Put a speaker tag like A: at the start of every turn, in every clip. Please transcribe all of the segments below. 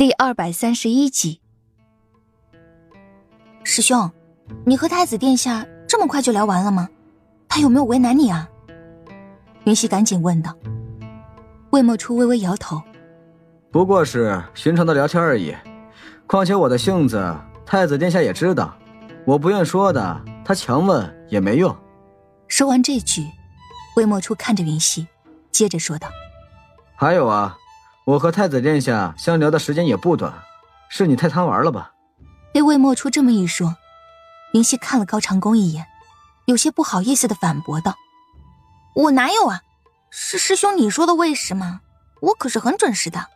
A: 第二百三十一集，
B: 师兄，你和太子殿下这么快就聊完了吗？他有没有为难你啊？
A: 云溪赶紧问道。魏莫初微微摇头，
C: 不过是寻常的聊天而已。况且我的性子，太子殿下也知道，我不愿说的，他强问也没用。
A: 说完这句，魏莫初看着云溪，接着说道：“
C: 还有啊。”我和太子殿下相聊的时间也不短，是你太贪玩了吧？
A: 被魏莫初这么一说，云溪看了高长恭一眼，有些不好意思的反驳道：“
B: 我哪有啊？是师兄你说的喂食吗？我可是很准时的。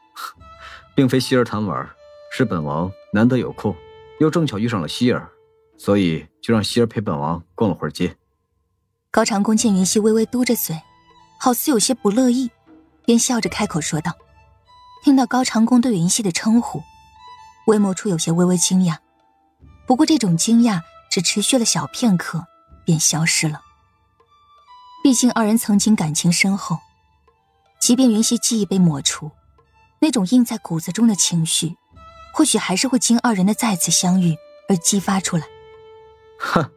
B: ”
C: 并非希儿贪玩，是本王难得有空，又正巧遇上了希儿，所以就让希儿陪本王逛了会儿街。
A: 高长恭见云溪微微嘟着嘴，好似有些不乐意。便笑着开口说道：“听到高长恭对云溪的称呼，魏莫初有些微微惊讶。不过这种惊讶只持续了小片刻，便消失了。毕竟二人曾经感情深厚，即便云溪记忆被抹除，那种印在骨子中的情绪，或许还是会经二人的再次相遇而激发出来。”
C: 哼，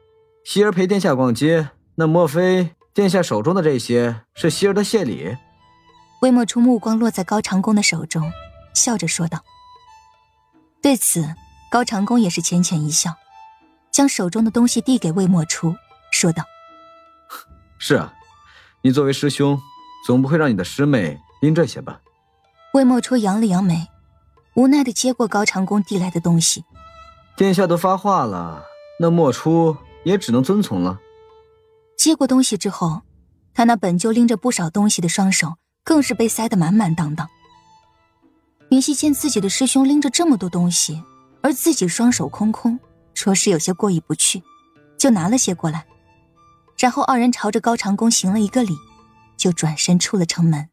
C: 希儿陪殿下逛街，那莫非殿下手中的这些是希儿的谢礼？
A: 魏莫初目光落在高长恭的手中，笑着说道。对此，高长恭也是浅浅一笑，将手中的东西递给魏莫初，说道：“
C: 是啊，你作为师兄，总不会让你的师妹拎这些吧？”
A: 魏莫初扬了扬眉，无奈的接过高长恭递来的东西。
C: 殿下都发话了，那莫初也只能遵从了。
A: 接过东西之后，他那本就拎着不少东西的双手。更是被塞得满满当当。云溪见自己的师兄拎着这么多东西，而自己双手空空，着实有些过意不去，就拿了些过来。然后二人朝着高长恭行了一个礼，就转身出了城门。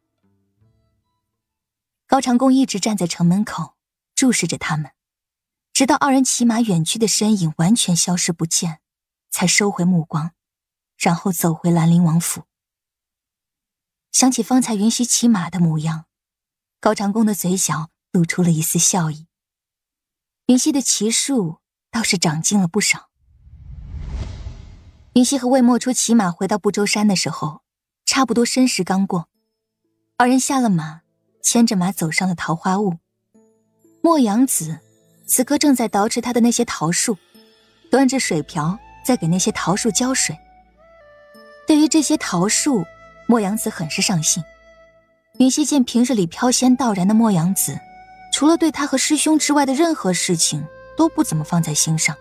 A: 高长恭一直站在城门口，注视着他们，直到二人骑马远去的身影完全消失不见，才收回目光，然后走回兰陵王府。想起方才云溪骑马的模样，高长恭的嘴角露出了一丝笑意。云溪的骑术倒是长进了不少。云溪和魏莫初骑马回到不周山的时候，差不多申时刚过，二人下了马，牵着马走上了桃花坞。莫阳子此刻正在捯饬他的那些桃树，端着水瓢在给那些桃树浇水。对于这些桃树，莫阳子很是上心，云溪见平日里飘仙道然的莫阳子，除了对他和师兄之外的任何事情都不怎么放在心上，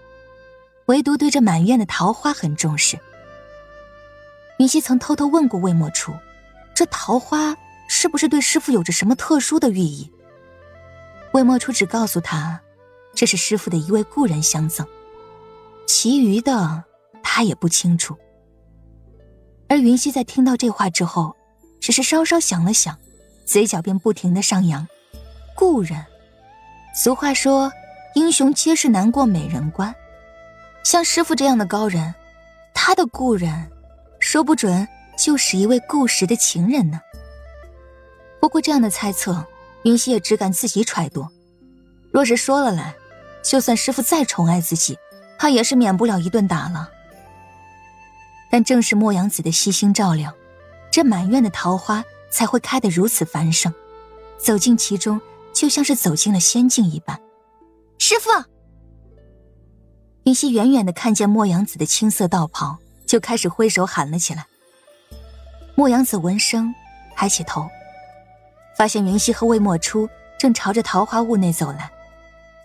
A: 唯独对这满院的桃花很重视。云溪曾偷偷问过魏莫初，这桃花是不是对师傅有着什么特殊的寓意？魏莫初只告诉他，这是师傅的一位故人相赠，其余的他也不清楚。而云溪在听到这话之后，只是稍稍想了想，嘴角便不停的上扬。故人，俗话说，英雄皆是难过美人关。像师傅这样的高人，他的故人，说不准就是一位故时的情人呢。不过这样的猜测，云溪也只敢自己揣度。若是说了来，就算师傅再宠爱自己，他也是免不了一顿打了。但正是莫阳子的悉心照料，这满院的桃花才会开得如此繁盛。走进其中，就像是走进了仙境一般。
B: 师傅，
A: 云溪远远的看见莫阳子的青色道袍，就开始挥手喊了起来。莫阳子闻声，抬起头，发现云溪和魏莫初正朝着桃花坞内走来，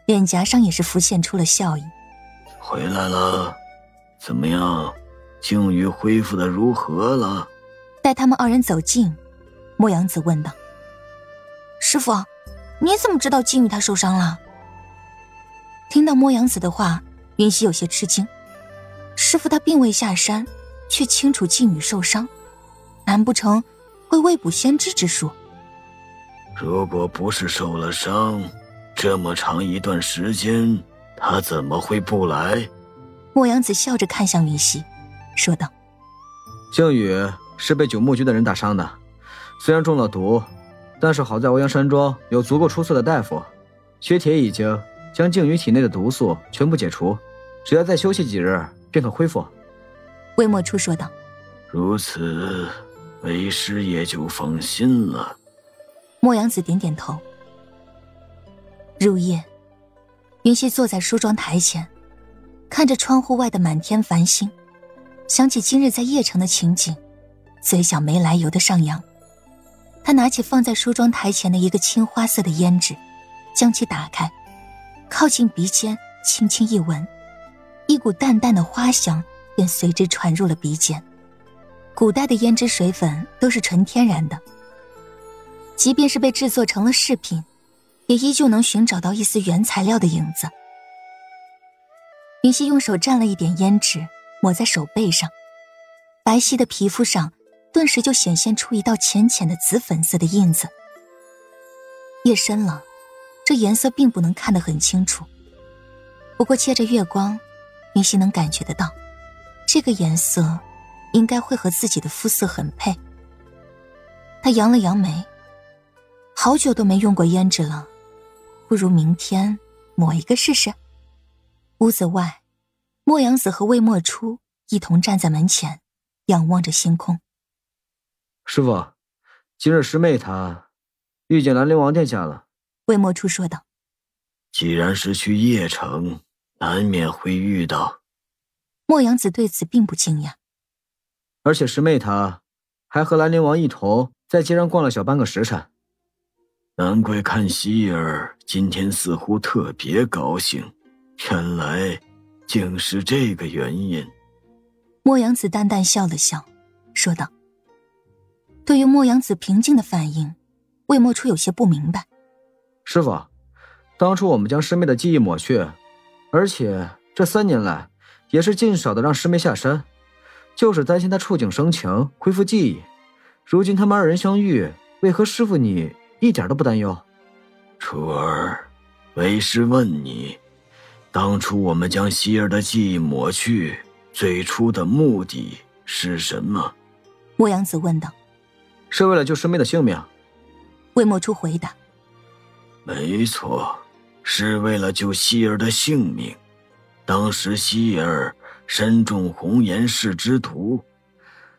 A: 脸颊上也是浮现出了笑意。
D: 回来了，怎么样？靖宇恢复的如何了？
A: 待他们二人走近，莫阳子问道：“
B: 师傅，你怎么知道靖宇他受伤了？”
A: 听到莫阳子的话，云溪有些吃惊。师傅他并未下山，却清楚靖宇受伤，难不成会未卜先知之术？
D: 如果不是受了伤，这么长一段时间，他怎么会不来？
A: 莫阳子笑着看向云溪。说道：“
C: 靖宇是被九牧局的人打伤的，虽然中了毒，但是好在欧阳山庄有足够出色的大夫，薛铁已经将静宇体内的毒素全部解除，只要再休息几日便可恢复。
A: 魏墨初说道：“
D: 如此，为师也就放心了。”
A: 莫阳子点点头。入夜，云溪坐在梳妆台前，看着窗户外的满天繁星，想起今日在邺城的情景，嘴角没来由的上扬。他拿起放在梳妆台前的一个青花色的胭脂，将其打开，靠近鼻尖，轻轻一闻，一股淡淡的花香便随之传入了鼻尖。古代的胭脂水粉都是纯天然的，即便是被制作成了饰品，也依旧能寻找到一丝原材料的影子。云溪用手蘸了一点胭脂，抹在手背上，白皙的皮肤上。顿时就显现出一道浅浅的紫粉色的印子。夜深了，这颜色并不能看得很清楚。不过借着月光，云溪能感觉得到，这个颜色应该会和自己的肤色很配。他扬了扬眉，好久都没用过胭脂了，不如明天抹一个试试。屋子外，莫阳子和魏莫初一同站在门前，仰望着星空。
C: 师傅，今日师妹她遇见兰陵王殿下了。
A: 魏莫初说道：“
D: 既然是去邺城，难免会遇到。”
A: 莫阳子对此并不惊讶。
C: 而且师妹她还和兰陵王一同在街上逛了小半个时辰。
D: 难怪看希儿今天似乎特别高兴，原来竟是这个原因。
A: 莫阳子淡淡笑了笑，说道。对于莫阳子平静的反应，魏莫初有些不明白。
C: 师傅，当初我们将师妹的记忆抹去，而且这三年来也是尽少的让师妹下山，就是担心她触景生情，恢复记忆。如今他们二人相遇，为何师傅你一点都不担忧？
D: 初儿，为师问你，当初我们将希儿的记忆抹去，最初的目的是什么？
A: 莫阳子问道。
C: 是为了救师妹的性命，
A: 魏莫初回答：“
D: 没错，是为了救希儿的性命。当时希儿身中红颜氏之毒，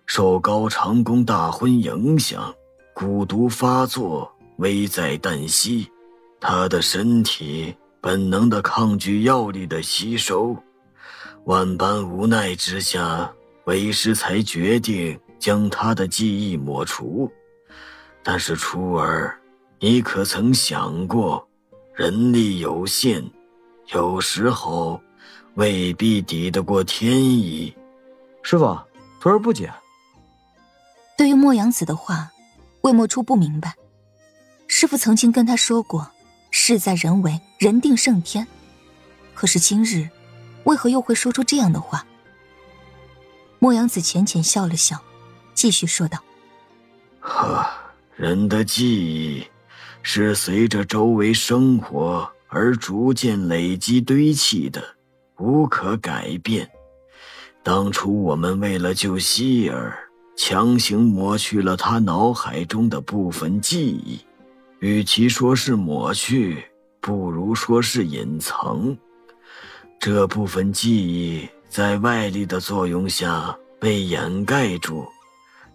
D: 受高长恭大婚影响，蛊毒发作，危在旦夕。他的身体本能的抗拒药力的吸收，万般无奈之下，为师才决定。”将他的记忆抹除，但是初儿，你可曾想过，人力有限，有时候未必抵得过天意。
C: 师傅，徒儿不解。
A: 对于莫阳子的话，魏莫初不明白。师傅曾经跟他说过，事在人为，人定胜天。可是今日，为何又会说出这样的话？莫阳子浅浅笑了笑。继续说道：“
D: 呵，人的记忆是随着周围生活而逐渐累积堆砌的，无可改变。当初我们为了救希儿，强行抹去了他脑海中的部分记忆。与其说是抹去，不如说是隐藏。这部分记忆在外力的作用下被掩盖住。”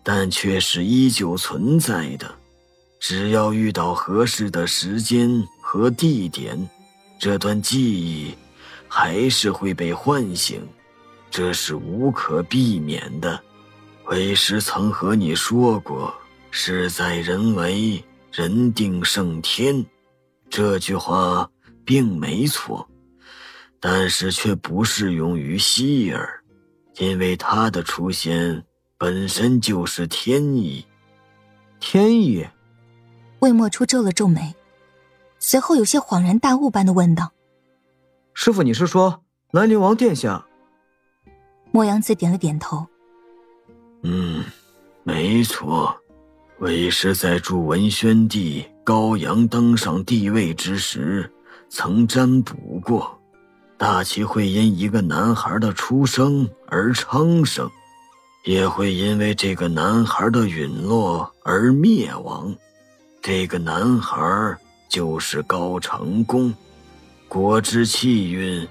D: 但却是依旧存在的，只要遇到合适的时间和地点，这段记忆还是会被唤醒，这是无可避免的。为师曾和你说过“事在人为，人定胜天”，这句话并没错，但是却不适用于希儿，因为他的出现。本身就是天意，
C: 天意。
A: 魏墨初皱了皱眉，随后有些恍然大悟般的问道：“
C: 师傅，你是说兰陵王殿下？”
A: 莫阳子点了点头：“
D: 嗯，没错。为师在助文宣帝高阳登上帝位之时，曾占卜过，大齐会因一个男孩的出生而昌盛。”也会因为这个男孩的陨落而灭亡，这个男孩就是高长恭。国之气运，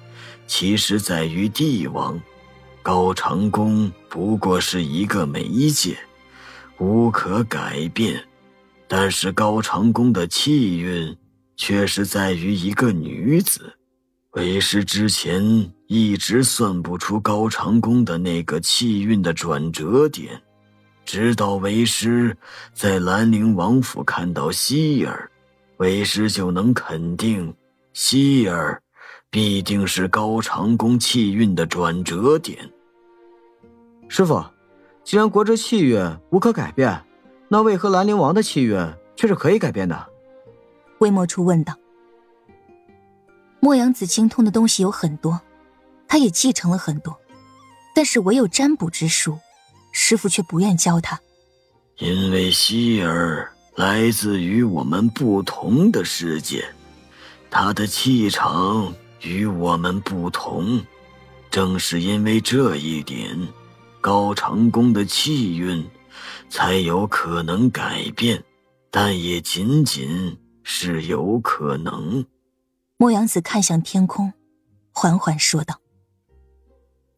D: 其实在于帝王，高长恭不过是一个媒介，无可改变。但是高长恭的气运，却是在于一个女子。为师之前一直算不出高长恭的那个气运的转折点，直到为师在兰陵王府看到希儿，为师就能肯定。希儿，必定是高长恭气运的转折点。
C: 师傅，既然国之气运无可改变，那为何兰陵王的气运却是可以改变的？
A: 魏墨初问道。莫阳子精通的东西有很多，他也继承了很多，但是唯有占卜之术，师傅却不愿教他。
D: 因为希儿来自于我们不同的世界。他的气场与我们不同，正是因为这一点，高长恭的气运才有可能改变，但也仅仅是有可能。
A: 莫阳子看向天空，缓缓说道：“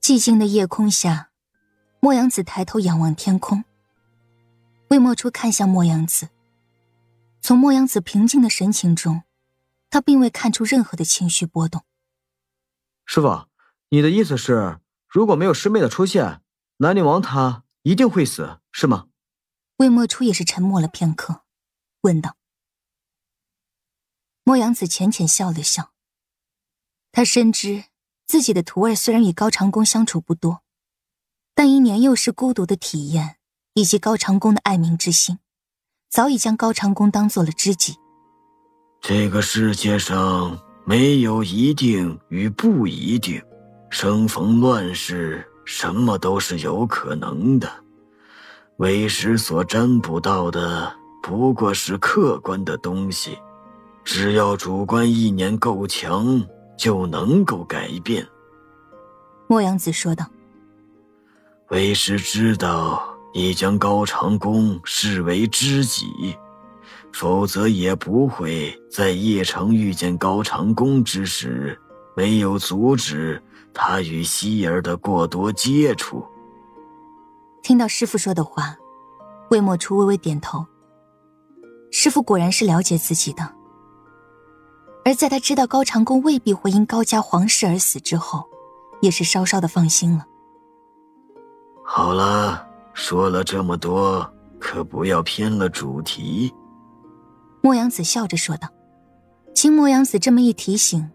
A: 寂静的夜空下，莫阳子抬头仰望天空。魏莫初看向莫阳子，从莫阳子平静的神情中。”他并未看出任何的情绪波动。
C: 师傅，你的意思是，如果没有师妹的出现，兰陵王他一定会死，是吗？
A: 魏莫初也是沉默了片刻，问道。莫阳子浅浅笑了笑。他深知自己的徒儿虽然与高长恭相处不多，但因年幼时孤独的体验以及高长恭的爱民之心，早已将高长恭当做了知己。
D: 这个世界上没有一定与不一定，生逢乱世，什么都是有可能的。为师所占卜到的不过是客观的东西，只要主观意念够强，就能够改变。
A: 莫阳子说道：“
D: 为师知道你将高长恭视为知己。”否则也不会在叶城遇见高长恭之时，没有阻止他与希儿的过多接触。
A: 听到师傅说的话，魏莫初微微点头。师傅果然是了解自己的。而在他知道高长恭未必会因高家皇室而死之后，也是稍稍的放心了。
D: 好了，说了这么多，可不要偏了主题。
A: 莫阳子笑着说道：“经莫阳子这么一提醒，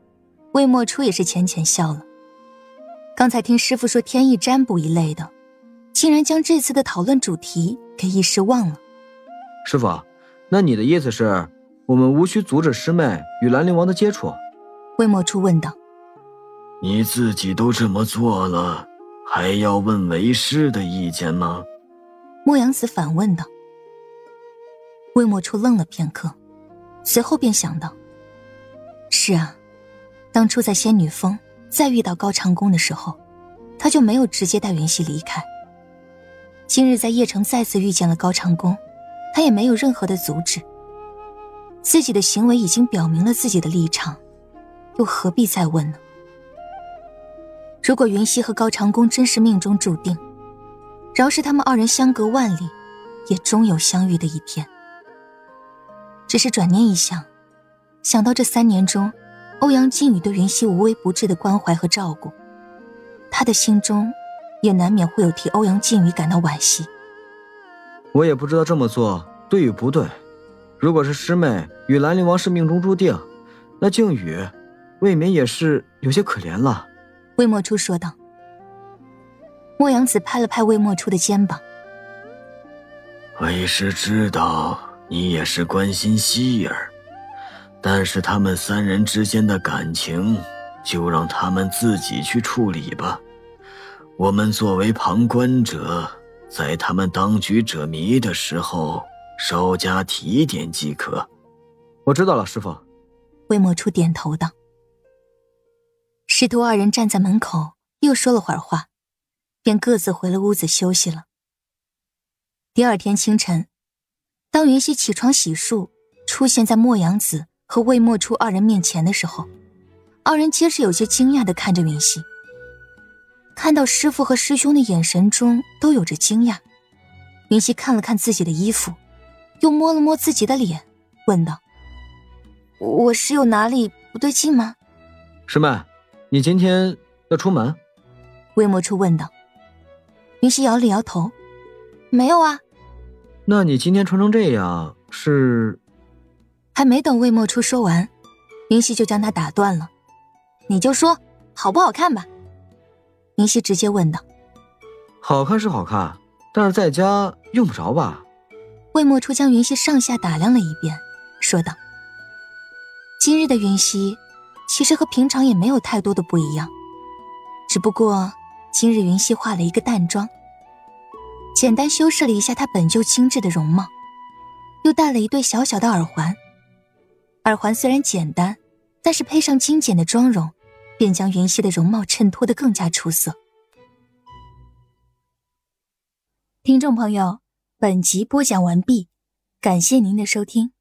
A: 魏莫初也是浅浅笑了。刚才听师傅说天意占卜一类的，竟然将这次的讨论主题给一时忘了。
C: 师傅，那你的意思是，我们无需阻止师妹与兰陵王的接触？”
A: 魏莫初问道。
D: “你自己都这么做了，还要问为师的意见吗？”
A: 莫阳子反问道。魏莫初愣了片刻。随后便想到：“是啊，当初在仙女峰再遇到高长恭的时候，他就没有直接带云溪离开。今日在邺城再次遇见了高长恭，他也没有任何的阻止。自己的行为已经表明了自己的立场，又何必再问呢？如果云溪和高长恭真是命中注定，饶是他们二人相隔万里，也终有相遇的一天。”只是转念一想，想到这三年中，欧阳靖宇对云溪无微不至的关怀和照顾，他的心中也难免会有替欧阳靖宇感到惋惜。
C: 我也不知道这么做对与不对。如果是师妹与兰陵王是命中注定，那靖宇未免也是有些可怜了。
A: 魏莫初说道。莫阳子拍了拍魏莫初的肩膀，
D: 为师知道。你也是关心希儿，但是他们三人之间的感情，就让他们自己去处理吧。我们作为旁观者，在他们当局者迷的时候，稍加提点即可。
C: 我知道了，师傅。
A: 魏莫初点头道。师徒二人站在门口，又说了会儿话，便各自回了屋子休息了。第二天清晨。当云溪起床洗漱，出现在莫阳子和魏墨初二人面前的时候，二人皆是有些惊讶的看着云溪。看到师傅和师兄的眼神中都有着惊讶，云溪看了看自己的衣服，又摸了摸自己的脸，问道：“
B: 我是有哪里不对劲吗？”
C: 师妹，你今天要出门？
A: 魏墨初问道。云溪摇了摇头：“
B: 没有啊。”
C: 那你今天穿成这样是？
A: 还没等魏莫初说完，云溪就将他打断了：“
B: 你就说好不好看吧。”
A: 云溪直接问道：“
C: 好看是好看，但是在家用不着吧？”
A: 魏莫初将云溪上下打量了一遍，说道：“今日的云溪，其实和平常也没有太多的不一样，只不过今日云溪化了一个淡妆。”简单修饰了一下她本就精致的容貌，又戴了一对小小的耳环。耳环虽然简单，但是配上精简的妆容，便将云溪的容貌衬托得更加出色。听众朋友，本集播讲完毕，感谢您的收听。